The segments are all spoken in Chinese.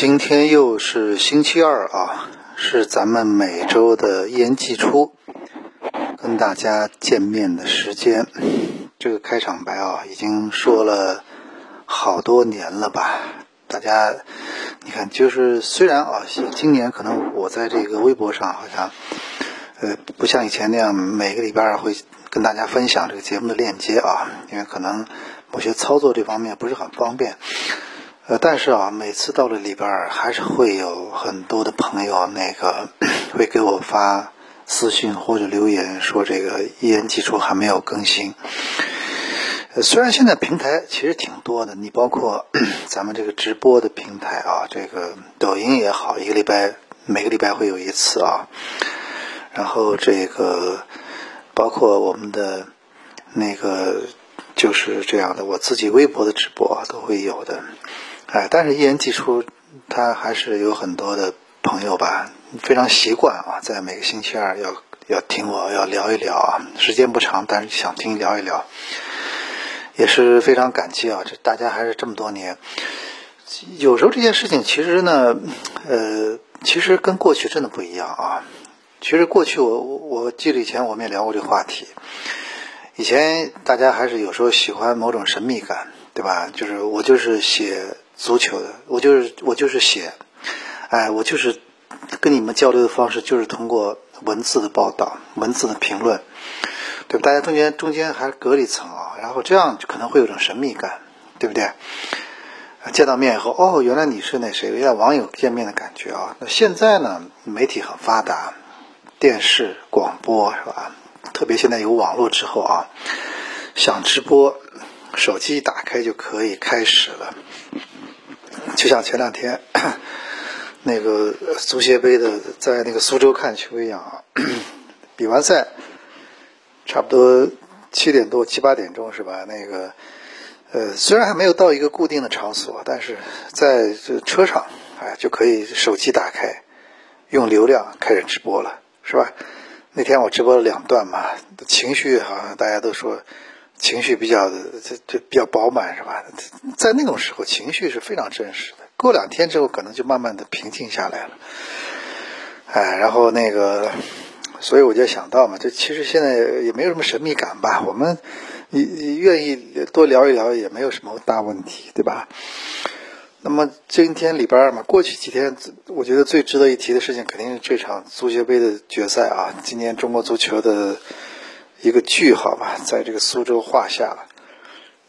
今天又是星期二啊，是咱们每周的一言既出，跟大家见面的时间。这个开场白啊，已经说了好多年了吧？大家，你看，就是虽然啊，今年可能我在这个微博上好像，呃，不像以前那样每个礼拜会跟大家分享这个节目的链接啊，因为可能某些操作这方面不是很方便。呃，但是啊，每次到了礼拜二，还是会有很多的朋友那个 会给我发私信或者留言，说这个一言既出还没有更新。呃，虽然现在平台其实挺多的，你包括 咱们这个直播的平台啊，这个抖音也好，一个礼拜每个礼拜会有一次啊，然后这个包括我们的那个就是这样的，我自己微博的直播都会有的。哎，但是一言既出，他还是有很多的朋友吧，非常习惯啊，在每个星期二要要听我要聊一聊啊，时间不长，但是想听聊一聊，也是非常感激啊，这大家还是这么多年。有时候这件事情其实呢，呃，其实跟过去真的不一样啊。其实过去我我记得以前我们也聊过这个话题，以前大家还是有时候喜欢某种神秘感，对吧？就是我就是写。足球的，我就是我就是写，哎，我就是跟你们交流的方式就是通过文字的报道、文字的评论，对吧？大家中间中间还隔了一层啊，然后这样可能会有种神秘感，对不对？见到面以后，哦，原来你是那谁？有点网友见面的感觉啊。那现在呢，媒体很发达，电视、广播是吧？特别现在有网络之后啊，想直播，手机一打开就可以开始了。就像前两天那个足协杯的，在那个苏州看球一样啊，比完赛差不多七点多七八点钟是吧？那个呃，虽然还没有到一个固定的场所，但是在车上哎就可以手机打开，用流量开始直播了，是吧？那天我直播了两段嘛，情绪好像大家都说。情绪比较的这这比较饱满是吧？在那种时候，情绪是非常真实的。过两天之后，可能就慢慢的平静下来了。哎，然后那个，所以我就想到嘛，这其实现在也没有什么神秘感吧？我们愿意多聊一聊，也没有什么大问题，对吧？那么今天礼拜二嘛，过去几天，我觉得最值得一提的事情，肯定是这场足协杯的决赛啊。今年中国足球的。一个句号吧，在这个苏州画下了。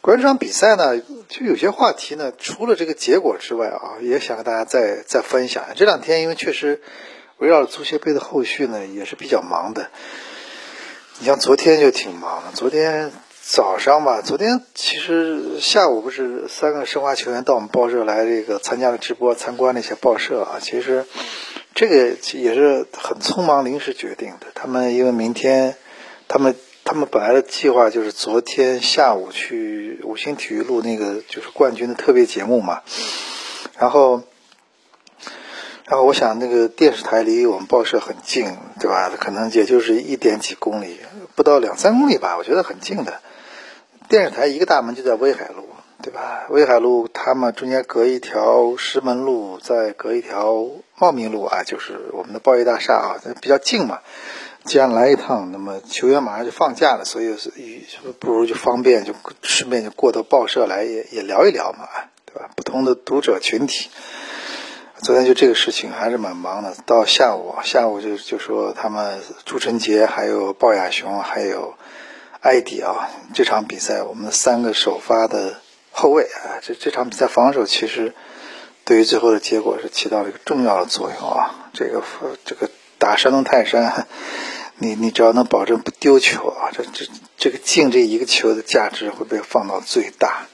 关于这场比赛呢，就有些话题呢，除了这个结果之外啊，也想和大家再再分享。这两天因为确实围绕足协杯的后续呢，也是比较忙的。你像昨天就挺忙的，昨天早上吧，昨天其实下午不是三个申花球员到我们报社来这个参加了直播，参观了一些报社啊。其实这个也是很匆忙临时决定的。他们因为明天。他们他们本来的计划就是昨天下午去五星体育录那个就是冠军的特别节目嘛，然后，然后我想那个电视台离我们报社很近，对吧？可能也就是一点几公里，不到两三公里吧，我觉得很近的。电视台一个大门就在威海路，对吧？威海路他们中间隔一条石门路，再隔一条茂名路啊，就是我们的报业大厦啊，比较近嘛。既然来一趟，那么球员马上就放假了，所以是不如就方便，就顺便就过到报社来也也聊一聊嘛，对吧？不同的读者群体，昨天就这个事情还是蛮忙的。到下午，下午就就说他们朱晨杰、还有鲍亚雄、还有艾迪啊，这场比赛我们三个首发的后卫啊，这这场比赛防守其实对于最后的结果是起到了一个重要的作用啊。这个这个。打山东泰山，你你只要能保证不丢球啊，这这这个进这一个球的价值会被放到最大，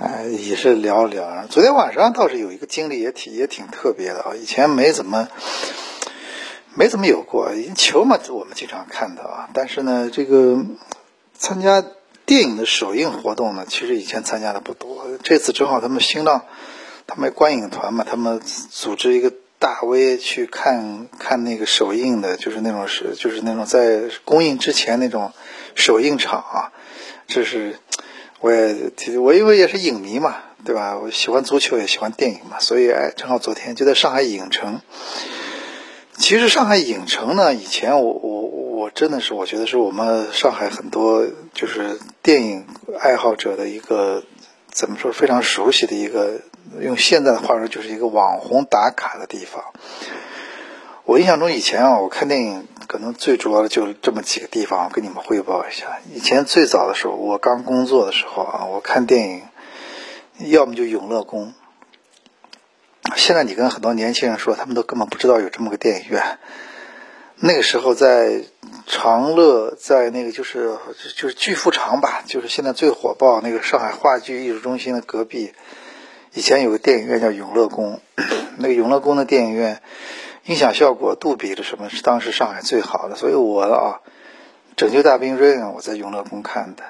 哎，也是聊聊。昨天晚上倒是有一个经历，也挺也挺特别的啊，以前没怎么没怎么有过。球嘛，我们经常看到啊，但是呢，这个参加电影的首映活动呢，其实以前参加的不多。这次正好他们新浪，他们观影团嘛，他们组织一个。大 V 去看看那个首映的，就是那种是，就是那种在公映之前那种首映场啊。这是我也我因为也是影迷嘛，对吧？我喜欢足球，也喜欢电影嘛，所以哎，正好昨天就在上海影城。其实上海影城呢，以前我我我真的是我觉得是我们上海很多就是电影爱好者的一个怎么说非常熟悉的一个，用现在的话说就是一个网红打卡的地方。我印象中以前啊，我看电影可能最主要的就这么几个地方，我跟你们汇报一下。以前最早的时候，我刚工作的时候啊，我看电影，要么就永乐宫。现在你跟很多年轻人说，他们都根本不知道有这么个电影院。那个时候在长乐，在那个就是就是巨富长吧，就是现在最火爆那个上海话剧艺术中心的隔壁，以前有个电影院叫永乐宫。那个永乐宫的电影院。音响效果、杜比的什么是当时上海最好的，所以我啊，《拯救大兵瑞恩》我在永乐宫看的，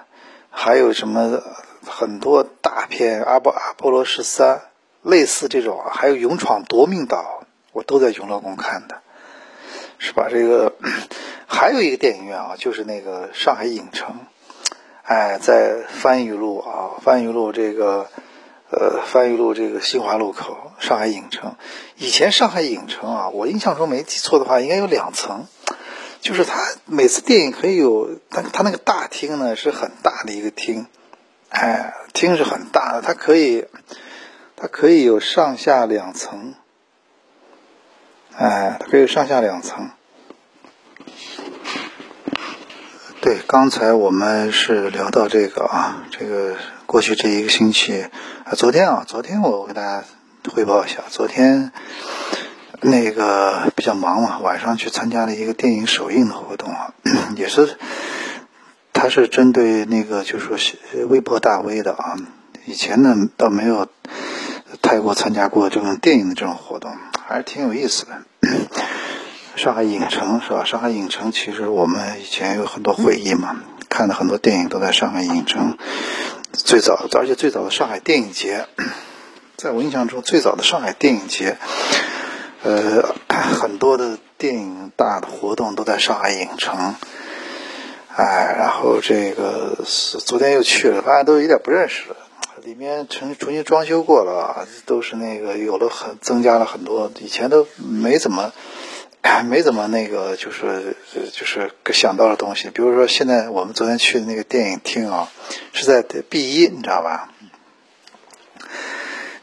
还有什么很多大片《阿波阿波罗十三》，类似这种，还有《勇闯夺命岛》，我都在永乐宫看的，是吧？这个还有一个电影院啊，就是那个上海影城，哎，在番禺路啊，番禺路这个。呃，番禺路这个新华路口，上海影城。以前上海影城啊，我印象中没记错的话，应该有两层，就是它每次电影可以有，它它那个大厅呢是很大的一个厅，哎，厅是很大的，它可以，它可以有上下两层，哎，它可以上下两层。对，刚才我们是聊到这个啊，这个过去这一个星期啊，昨天啊，昨天我给大家汇报一下，昨天那个比较忙嘛，晚上去参加了一个电影首映的活动啊，也是，他是针对那个就是说微博大 V 的啊，以前呢倒没有太过参加过这种电影的这种活动，还是挺有意思的。上海影城是吧？上海影城其实我们以前有很多回忆嘛，看的很多电影都在上海影城。最早，而且最早的上海电影节，在我印象中，最早的上海电影节，呃，很多的电影大的活动都在上海影城。哎，然后这个昨天又去了，发现都有点不认识了。里面重重新装修过了，都是那个有了很增加了很多，以前都没怎么。没怎么那个，就是就是想到的东西。比如说，现在我们昨天去的那个电影厅啊，是在 B 一，你知道吧？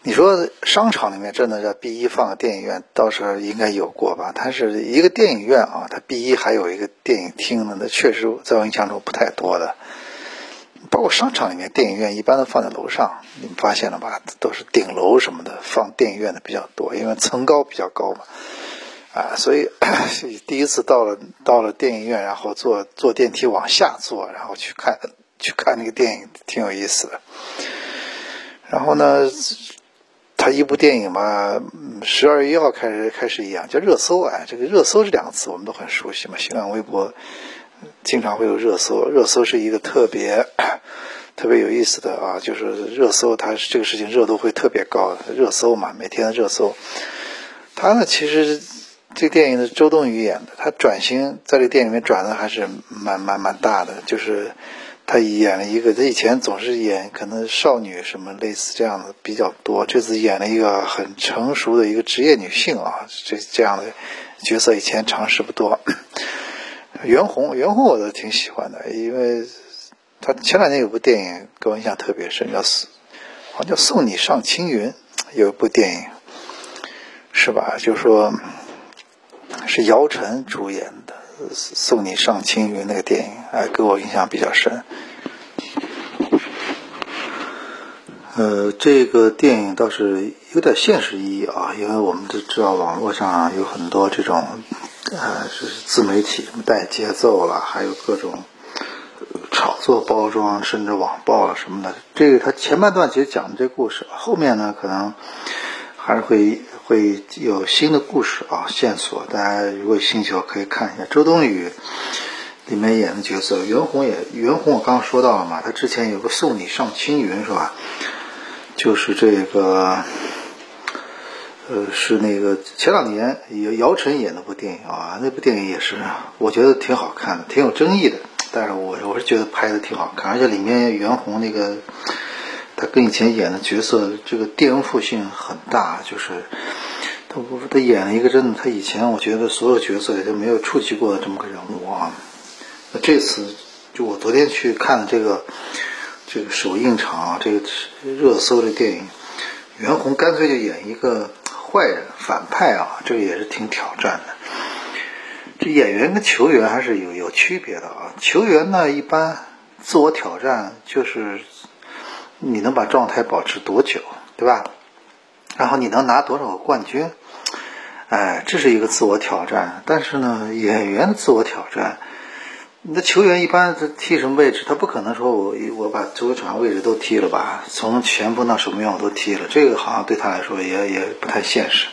你说商场里面真的在 B 一放个电影院，倒是应该有过吧？它是一个电影院啊，它 B 一还有一个电影厅呢，那确实在我印象中不太多的。包括商场里面电影院一般都放在楼上，你们发现了吧？都是顶楼什么的放电影院的比较多，因为层高比较高嘛。啊，所以第一次到了到了电影院，然后坐坐电梯往下坐，然后去看去看那个电影，挺有意思的。然后呢，他一部电影嘛，十二月一号开始开始一样叫热搜啊，这个热搜这两个词我们都很熟悉嘛，新浪微博经常会有热搜，热搜是一个特别 特别有意思的啊，就是热搜它这个事情热度会特别高，热搜嘛，每天的热搜，它呢其实。这电影是周冬雨演的，她转型在这个电影里面转的还是蛮蛮蛮大的，就是她演了一个，她以前总是演可能少女什么类似这样的比较多，这次演了一个很成熟的一个职业女性啊，这这样的角色以前尝试不多。袁弘，袁弘我都挺喜欢的，因为他前两年有部电影给我印象特别深，叫《好像叫送你上青云》，有一部电影，是吧？就说。是姚晨主演的《送你上青云》那个电影，哎，给我印象比较深。呃，这个电影倒是有点现实意义啊，因为我们都知道网络上有很多这种，呃，是自媒体什么带节奏了，还有各种炒作包装，甚至网暴了什么的。这个他前半段其实讲的这故事，后面呢可能还是会。会有新的故事啊，线索，大家如果有兴趣，可以看一下周冬雨里面演的角色，袁弘也，袁弘我刚刚说到了嘛，他之前有个送你上青云是吧？就是这个，呃，是那个前两年姚姚晨演那部电影啊，那部电影也是我觉得挺好看的，挺有争议的，但是我我是觉得拍的挺好看，而且里面袁弘那个。他跟以前演的角色这个颠覆性很大，就是他他演了一个真的，他以前我觉得所有角色也就没有触及过的这么个人物啊。那这次就我昨天去看这个这个首映场啊，这个热搜的电影，袁弘干脆就演一个坏人反派啊，这个也是挺挑战的。这演员跟球员还是有有区别的啊。球员呢，一般自我挑战就是你能把状态保持多久，对吧？然后你能拿多少个冠军？哎，这是一个自我挑战。但是呢，演员自我挑战，那球员一般他踢什么位置？他不可能说我我把足球场位置都踢了吧？从前锋到守门员我都踢了，这个好像对他来说也也不太现实。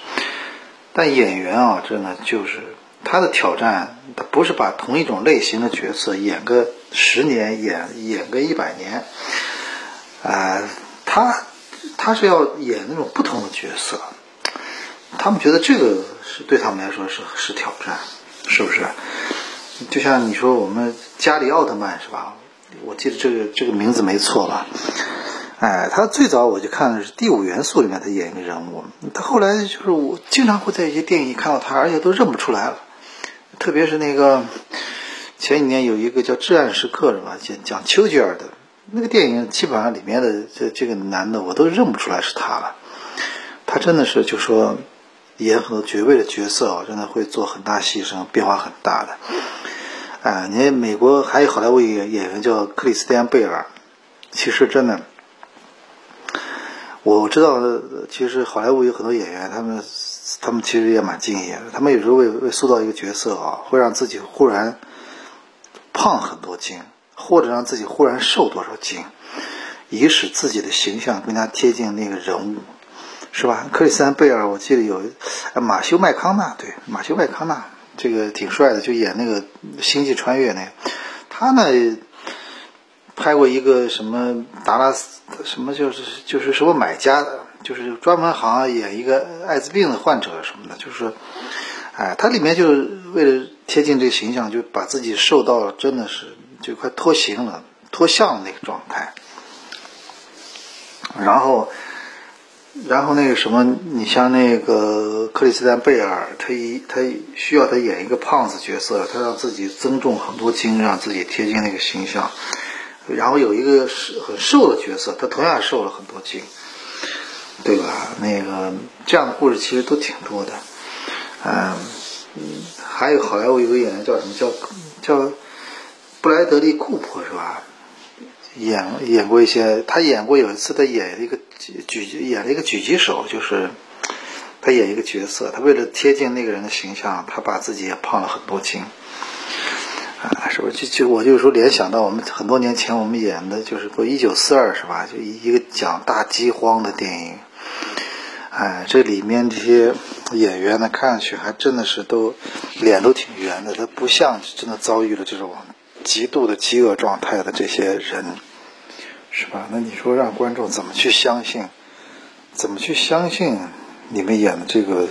但演员啊，真的就是。他的挑战，他不是把同一种类型的角色演个十年，演演个一百年，啊，他他是要演那种不同的角色，他们觉得这个是对他们来说是是挑战，是不是？就像你说我们加里奥特曼是吧？我记得这个这个名字没错吧？哎，他最早我就看的是《第五元素》里面他演一个人物，他后来就是我经常会在一些电影看到他，而且都认不出来了。特别是那个前几年有一个叫《至暗时刻》是吧？讲讲丘吉尔的那个电影，基本上里面的这这个男的我都认不出来是他了。他真的是就说演很多绝味的角色啊，真的会做很大牺牲，变化很大的。哎，你美国还有好莱坞演演员叫克里斯蒂安贝尔，其实真的我知道，其实好莱坞有很多演员，他们。他们其实也蛮敬业的。他们有时候为为塑造一个角色啊，会让自己忽然胖很多斤，或者让自己忽然瘦多少斤，以使自己的形象更加贴近那个人物，是吧？克里斯·安贝尔，我记得有马修·麦康纳，对，马修·麦康纳，这个挺帅的，就演那个《星际穿越》那个。他呢，拍过一个什么达拉斯，什么就是就是什么买家的。就是专门好像演一个艾滋病的患者什么的，就是，哎，他里面就为了贴近这个形象，就把自己瘦到真的是就快脱形了、脱相那个状态。然后，然后那个什么，你像那个克里斯丹贝尔，他一他需要他演一个胖子角色，他让自己增重很多斤，让自己贴近那个形象。然后有一个很瘦的角色，他同样瘦了很多斤。对吧？那个这样的故事其实都挺多的，嗯，还有好莱坞有个演员叫什么叫叫布莱德利·库珀是吧？演演过一些，他演过有一次他演一个狙狙演了一个狙击手，就是他演一个角色，他为了贴近那个人的形象，他把自己也胖了很多斤，啊，是不是？就就我就说联想到我们很多年前我们演的就是过一九四二是吧？就一个讲大饥荒的电影。哎，这里面这些演员呢，看上去还真的是都脸都挺圆的，他不像真的遭遇了这种极度的饥饿状态的这些人，是吧？那你说让观众怎么去相信？怎么去相信你们演的这个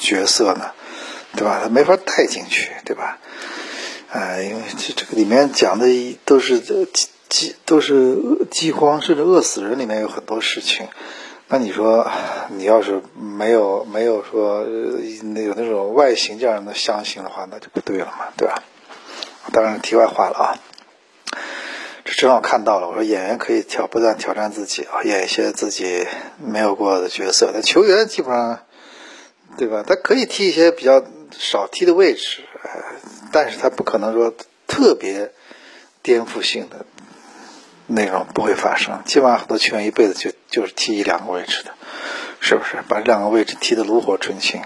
角色呢？对吧？他没法带进去，对吧？哎，因为这这个里面讲的都是这饥都是饥荒，甚至饿死人，里面有很多事情。那你说，你要是没有没有说那有那种外形这样的相信的话，那就不对了嘛，对吧？当然题外话了啊，这正好看到了。我说演员可以挑不断挑战自己啊，演一些自己没有过的角色。那球员基本上，对吧？他可以踢一些比较少踢的位置，但是他不可能说特别颠覆性的。内容不会发生，基本上很多球员一辈子就就是踢一两个位置的，是不是？把这两个位置踢得炉火纯青。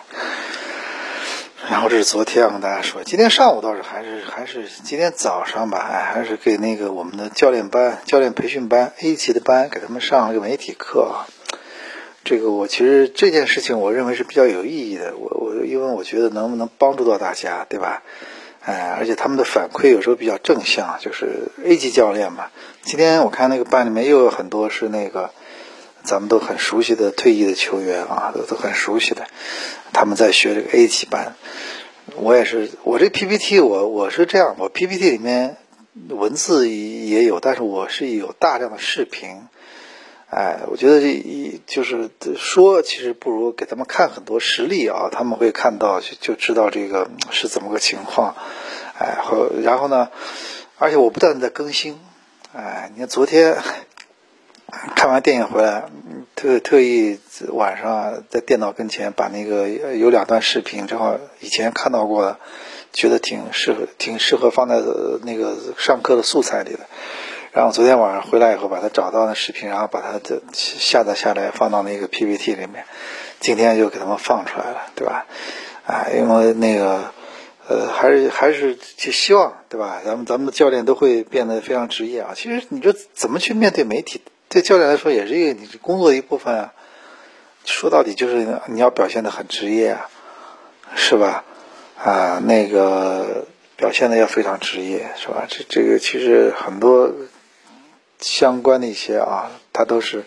然后这是昨天我跟大家说，今天上午倒是还是还是今天早上吧，哎，还是给那个我们的教练班、教练培训班 A 级的班给他们上了个媒体课。这个我其实这件事情我认为是比较有意义的，我我因为我觉得能不能帮助到大家，对吧？哎，而且他们的反馈有时候比较正向，就是 A 级教练嘛。今天我看那个班里面又有很多是那个咱们都很熟悉的退役的球员啊，都都很熟悉的，他们在学这个 A 级班。我也是，我这 PPT 我我是这样，我 PPT 里面文字也有，但是我是有大量的视频，哎，我觉得这一就是说，其实不如给他们看很多实例啊，他们会看到就就知道这个是怎么个情况。哎，后然后呢，而且我不断的在更新。哎，你看昨天 看完电影回来，特特意晚上在电脑跟前把那个有两段视频，正好以前看到过的，觉得挺适合挺适合放在那个上课的素材里的。然后昨天晚上回来以后，把它找到那视频，然后把它下载下来，放到那个 PPT 里面。今天就给他们放出来了，对吧？啊，因为那个，呃，还是还是就希望，对吧？咱们咱们的教练都会变得非常职业啊。其实你说怎么去面对媒体，对教练来说也是一个你工作的一部分啊。说到底就是你要表现的很职业啊，是吧？啊，那个表现的要非常职业，是吧？这这个其实很多。相关的一些啊，它都是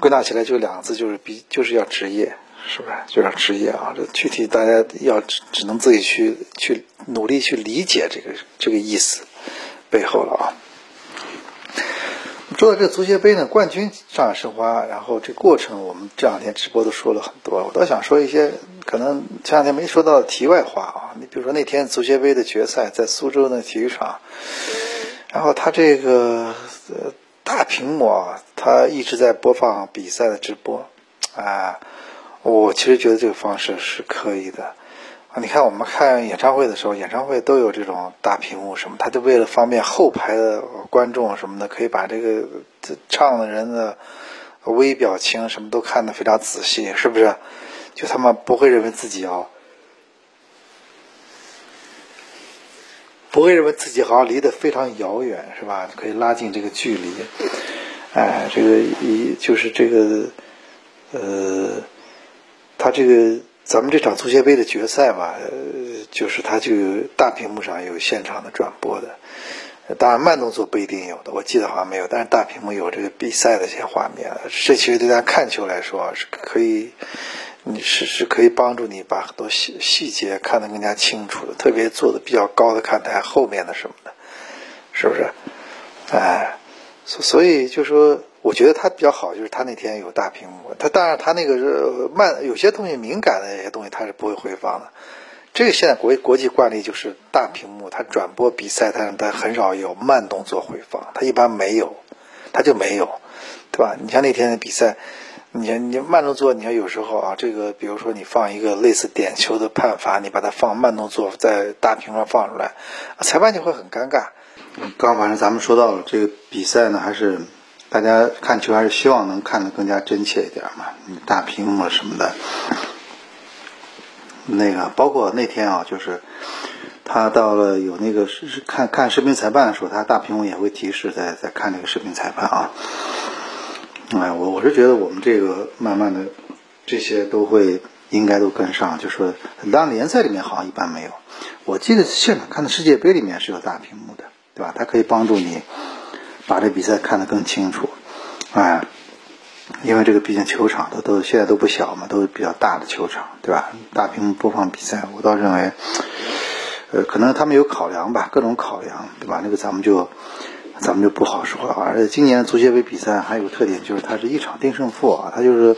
归纳起来就两个字，就是比就是要职业，是不是？就要职业啊！这具体大家要只能自己去去努力去理解这个这个意思背后了啊。说到这足协杯呢，冠军上海申花，然后这过程我们这两天直播都说了很多，我倒想说一些可能前两天没说到的题外话啊。你比如说那天足协杯的决赛在苏州的体育场。然后他这个呃大屏幕啊，他一直在播放比赛的直播，啊，我其实觉得这个方式是可以的。你看我们看演唱会的时候，演唱会都有这种大屏幕什么，他就为了方便后排的观众什么的，可以把这个唱的人的微表情什么都看得非常仔细，是不是？就他们不会认为自己要。不会认为自己好像离得非常遥远，是吧？可以拉近这个距离。哎，这个一就是这个，呃，他这个咱们这场足协杯的决赛吧，就是它就有大屏幕上有现场的转播的。当然慢动作不一定有的，我记得好像没有，但是大屏幕有这个比赛的一些画面。这其实对大家看球来说是可以。你是是可以帮助你把很多细细节看得更加清楚的，特别坐的比较高的看台后面的什么的，是不是？哎，所所以就说，我觉得他比较好，就是他那天有大屏幕。他当然他那个是慢，有些东西敏感的一些东西他是不会回放的。这个现在国国际惯例就是大屏幕，它转播比赛，它它很少有慢动作回放，它一般没有，它就没有，对吧？你像那天的比赛。你你慢动作，你看有时候啊，这个比如说你放一个类似点球的判罚，你把它放慢动作在大屏上放出来，裁判就会很尴尬。刚反正咱们说到了这个比赛呢，还是大家看球还是希望能看得更加真切一点嘛，大屏幕什么的。那个包括那天啊，就是他到了有那个是看看视频裁判的时候，他大屏幕也会提示在在看这个视频裁判啊。哎，我我是觉得我们这个慢慢的，这些都会应该都跟上。就说当然联赛里面好像一般没有，我记得现场看的世界杯里面是有大屏幕的，对吧？它可以帮助你把这比赛看得更清楚。哎，因为这个毕竟球场都都现在都不小嘛，都是比较大的球场，对吧？大屏幕播放比赛，我倒认为，呃，可能他们有考量吧，各种考量，对吧？那个咱们就。咱们就不好说了，而且今年足协杯比赛还有个特点，就是它是一场定胜负啊，它就是，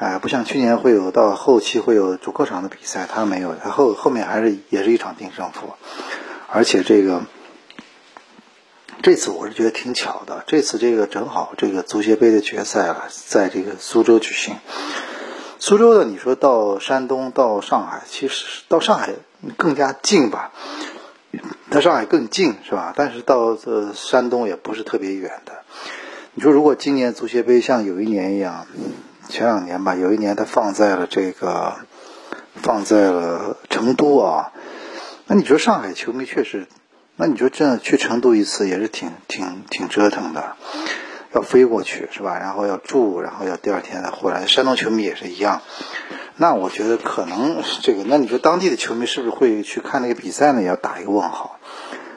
哎，不像去年会有到后期会有主客场的比赛，它没有，它后后面还是也是一场定胜负，而且这个这次我是觉得挺巧的，这次这个正好这个足协杯的决赛啊，在这个苏州举行，苏州的你说到山东到上海，其实到上海更加近吧。在上海更近是吧？但是到这山东也不是特别远的。你说如果今年足协杯像有一年一样，前两年吧，有一年它放在了这个，放在了成都啊，那你说上海球迷确实，那你说这样去成都一次也是挺挺挺折腾的，要飞过去是吧？然后要住，然后要第二天再回来。山东球迷也是一样。那我觉得可能这个，那你说当地的球迷是不是会去看那个比赛呢？也要打一个问号，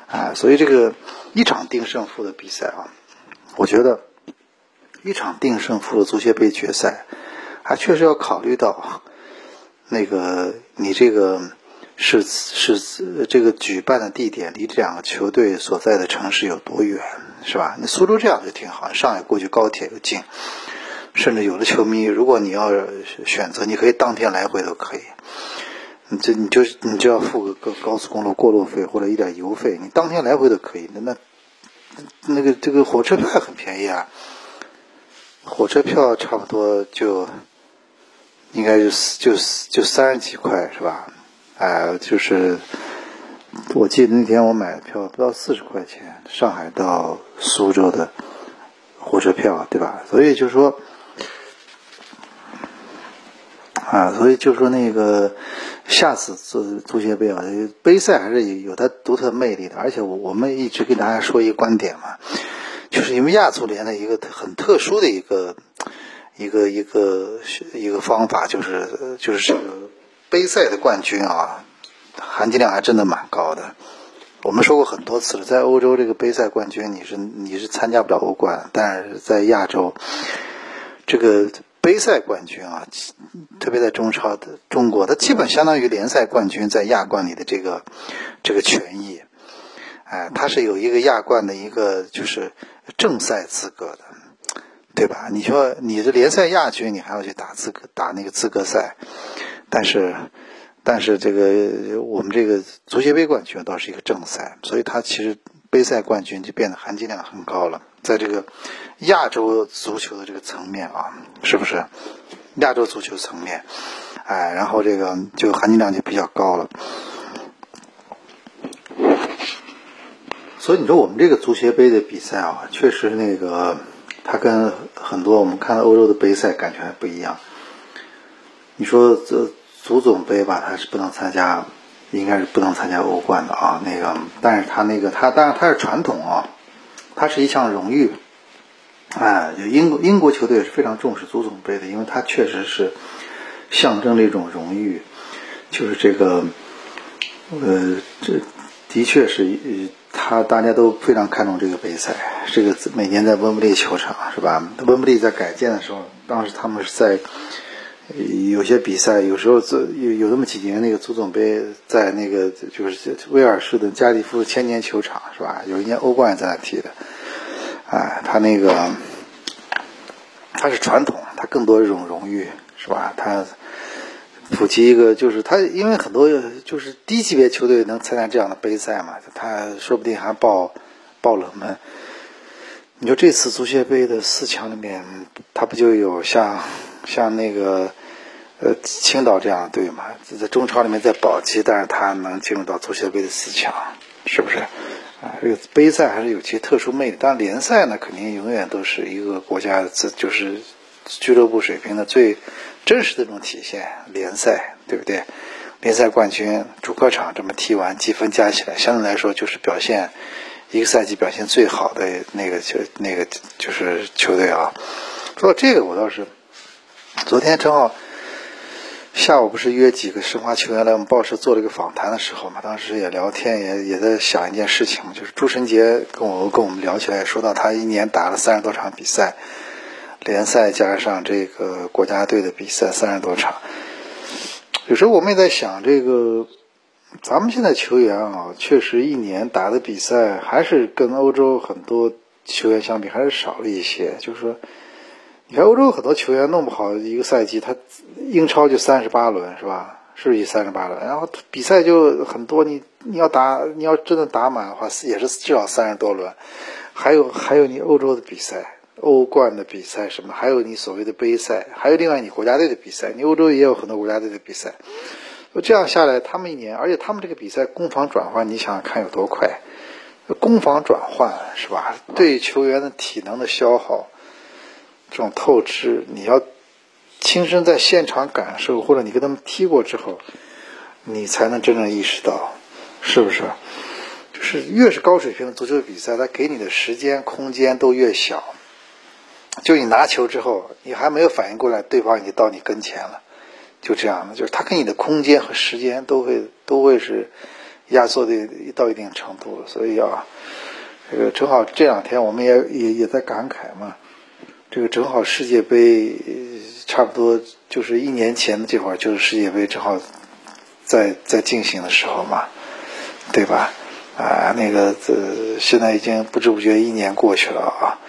哎，所以这个一场定胜负的比赛啊，我觉得一场定胜负的足协杯决赛，还确实要考虑到那个你这个是是这个举办的地点离这两个球队所在的城市有多远，是吧？那苏州这样就挺好，上海过去高铁又近，甚至有的球迷，如果你要选择，你可以当天来回都可以。你这你就你就要付个高高速公路过路费或者一点油费，你当天来回都可以。那那那个这个火车票很便宜啊，火车票差不多就应该就就就三十几块是吧？哎，就是我记得那天我买的票不到四十块钱，上海到苏州的火车票对吧？所以就说。啊，所以就说那个下次足足协杯啊，杯赛还是有有它独特魅力的。而且我我们一直跟大家说一个观点嘛，就是因为亚足联的一个很特殊的一个一个一个一个方法，就是就是这个杯赛的冠军啊，含金量还真的蛮高的。我们说过很多次了，在欧洲这个杯赛冠军，你是你是参加不了欧冠，但是在亚洲这个。杯赛冠军啊，特别在中超的中国，它基本相当于联赛冠军在亚冠里的这个这个权益，哎，它是有一个亚冠的一个就是正赛资格的，对吧？你说你的联赛亚军，你还要去打资格打那个资格赛，但是但是这个我们这个足协杯冠军倒是一个正赛，所以它其实杯赛冠军就变得含金量很高了，在这个。亚洲足球的这个层面啊，是不是？亚洲足球层面，哎，然后这个就含金量就比较高了。所以你说我们这个足协杯的比赛啊，确实那个它跟很多我们看欧洲的杯赛感觉还不一样。你说这足总杯吧，他是不能参加，应该是不能参加欧冠的啊。那个，但是他那个他当然他是传统啊，它是一项荣誉。哎，就英国英国球队是非常重视足总杯的，因为它确实是象征了一种荣誉，就是这个，呃，这的确是，他大家都非常看重这个杯赛。这个每年在温布利球场是吧？温布利在改建的时候，当时他们是在有些比赛，有时候有有那么几年，那个足总杯在那个就是威尔士的加利夫千年球场是吧？有一年欧冠在那踢的。哎，他那个，他是传统，他更多一种荣誉，是吧？他普及一个，就是他，因为很多就是低级别球队能参加这样的杯赛嘛，他说不定还爆爆冷门。你说这次足协杯的四强里面，他不就有像像那个呃青岛这样的队嘛？在中超里面在保级，但是他能进入到足协杯的四强，是不是？啊，这个杯赛还是有其特殊魅力。但，联赛呢，肯定永远都是一个国家这就是俱乐部水平的最真实的这种体现。联赛对不对？联赛冠军主客场这么踢完，积分加起来，相对来说就是表现一个赛季表现最好的那个球，那个就是球队啊。说到这个，我倒是昨天正好。下午不是约几个申花球员来我们报社做了一个访谈的时候嘛，当时也聊天，也也在想一件事情，就是朱晨杰跟我跟我们聊起来，说到他一年打了三十多场比赛，联赛加上这个国家队的比赛三十多场。有时候我们也在想，这个咱们现在球员啊，确实一年打的比赛还是跟欧洲很多球员相比还是少了一些，就是说。你看欧洲很多球员弄不好一个赛季，他英超就三十八轮是吧？是不是三十八轮？然后比赛就很多，你你要打，你要真的打满的话，也是至少三十多轮。还有还有你欧洲的比赛，欧冠的比赛什么？还有你所谓的杯赛，还有另外你国家队的比赛。你欧洲也有很多国家队的比赛。这样下来，他们一年，而且他们这个比赛攻防转换，你想想看有多快？攻防转换是吧？对球员的体能的消耗。这种透支，你要亲身在现场感受，或者你跟他们踢过之后，你才能真正意识到，是不是？就是越是高水平的足球比赛，它给你的时间、空间都越小。就你拿球之后，你还没有反应过来，对方已经到你跟前了，就这样的，就是他给你的空间和时间都会都会是压缩的到一定程度。所以啊，这个正好这两天我们也也也在感慨嘛。这个正好世界杯差不多就是一年前的这会儿，就是世界杯正好在在进行的时候嘛，对吧？啊，那个这现在已经不知不觉一年过去了啊。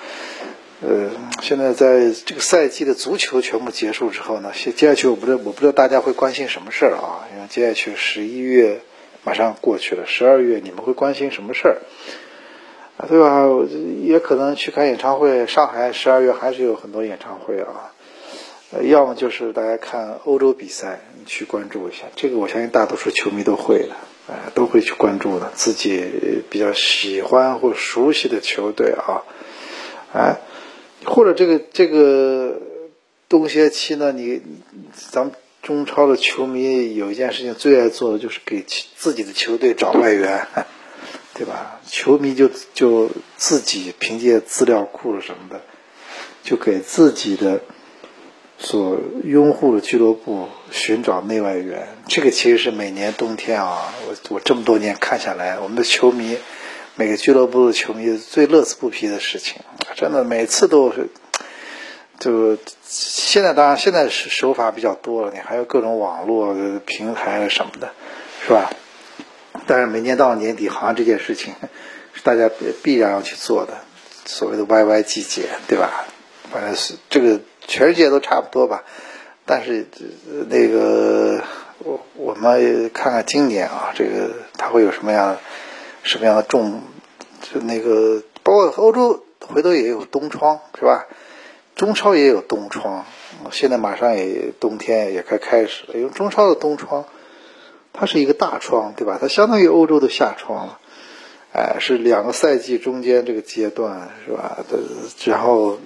呃，现在在这个赛季的足球全部结束之后呢，接下去我不知道我不知道大家会关心什么事儿啊？因为接下去十一月马上过去了，十二月你们会关心什么事儿？啊，对吧？也可能去看演唱会，上海十二月还是有很多演唱会啊。呃，要么就是大家看欧洲比赛，你去关注一下，这个我相信大多数球迷都会的，呃，都会去关注的，自己比较喜欢或熟悉的球队啊，哎。或者这个这个冬歇期呢，你咱们中超的球迷有一件事情最爱做的就是给自己的球队找外援，对吧？球迷就就自己凭借资料库什么的，就给自己的所拥护的俱乐部寻找内外援。这个其实是每年冬天啊，我我这么多年看下来，我们的球迷。每个俱乐部的球迷最乐此不疲的事情，真的每次都是，就现在当然现在手法比较多了，你还有各种网络平台什么的，是吧？但是每年到了年底，好像这件事情 是大家必然要去做的，所谓的 YY 季节，对吧？反正是这个全世界都差不多吧。但是那个我我们看看今年啊，这个它会有什么样？什么样的重，就那个，包括欧洲回头也有冬窗，是吧？中超也有冬窗，现在马上也冬天也快开始了。因为中超的冬窗，它是一个大窗，对吧？它相当于欧洲的夏窗了，哎，是两个赛季中间这个阶段，是吧？然后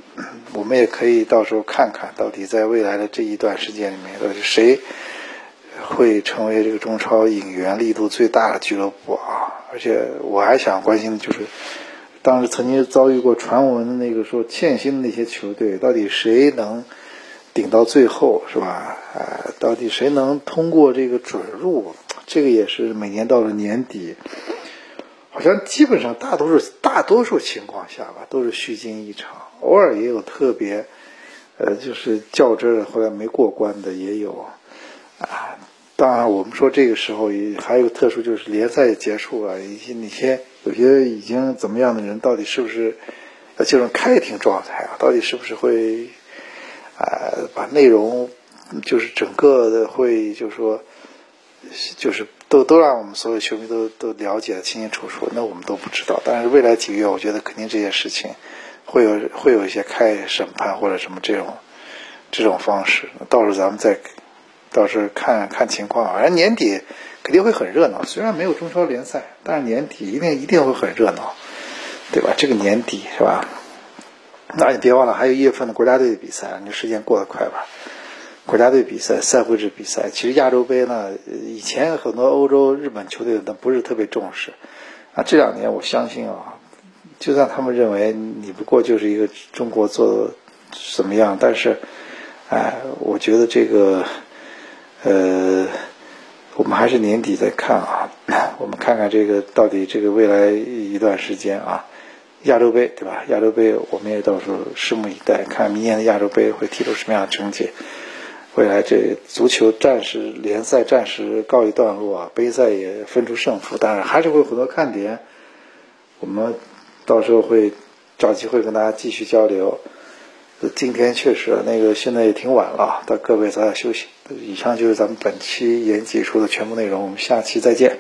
我们也可以到时候看看到底在未来的这一段时间里面，到底谁会成为这个中超引援力度最大的俱乐部啊？而且我还想关心的就是，当时曾经遭遇过传闻的那个说欠薪的那些球队，到底谁能顶到最后，是吧？哎，到底谁能通过这个准入？这个也是每年到了年底，好像基本上大多数大多数情况下吧，都是虚惊一场，偶尔也有特别，呃，就是较真儿后来没过关的也有，啊。当然，我们说这个时候也还有特殊，就是联赛结束了，一些那些有些已经怎么样的人，到底是不是要进入开庭状态啊？到底是不是会啊把内容就是整个的会就是说就是都都让我们所有球迷都都了解的清清楚楚？那我们都不知道。但是未来几个月，我觉得肯定这些事情会有会有一些开审判或者什么这种这种方式。到时候咱们再。到时候看看情况，反正年底肯定会很热闹。虽然没有中超联赛，但是年底一定一定会很热闹，对吧？这个年底是吧？那你别忘了还有一月份的国家队的比赛，你时间过得快吧？国家队比赛、赛会制比赛，其实亚洲杯呢，以前很多欧洲、日本球队都不是特别重视啊。这两年我相信啊，就算他们认为你不过就是一个中国做怎么样，但是，哎，我觉得这个。呃，我们还是年底再看啊，我们看看这个到底这个未来一段时间啊，亚洲杯对吧？亚洲杯我们也到时候拭目以待，看明年的亚洲杯会踢出什么样的成绩。未来这足球暂时联赛暂时告一段落啊，杯赛也分出胜负，当然还是会有很多看点。我们到时候会找机会跟大家继续交流。今天确实，那个现在也挺晚了，但各位早点休息。以上就是咱们本期言解说的全部内容，我们下期再见。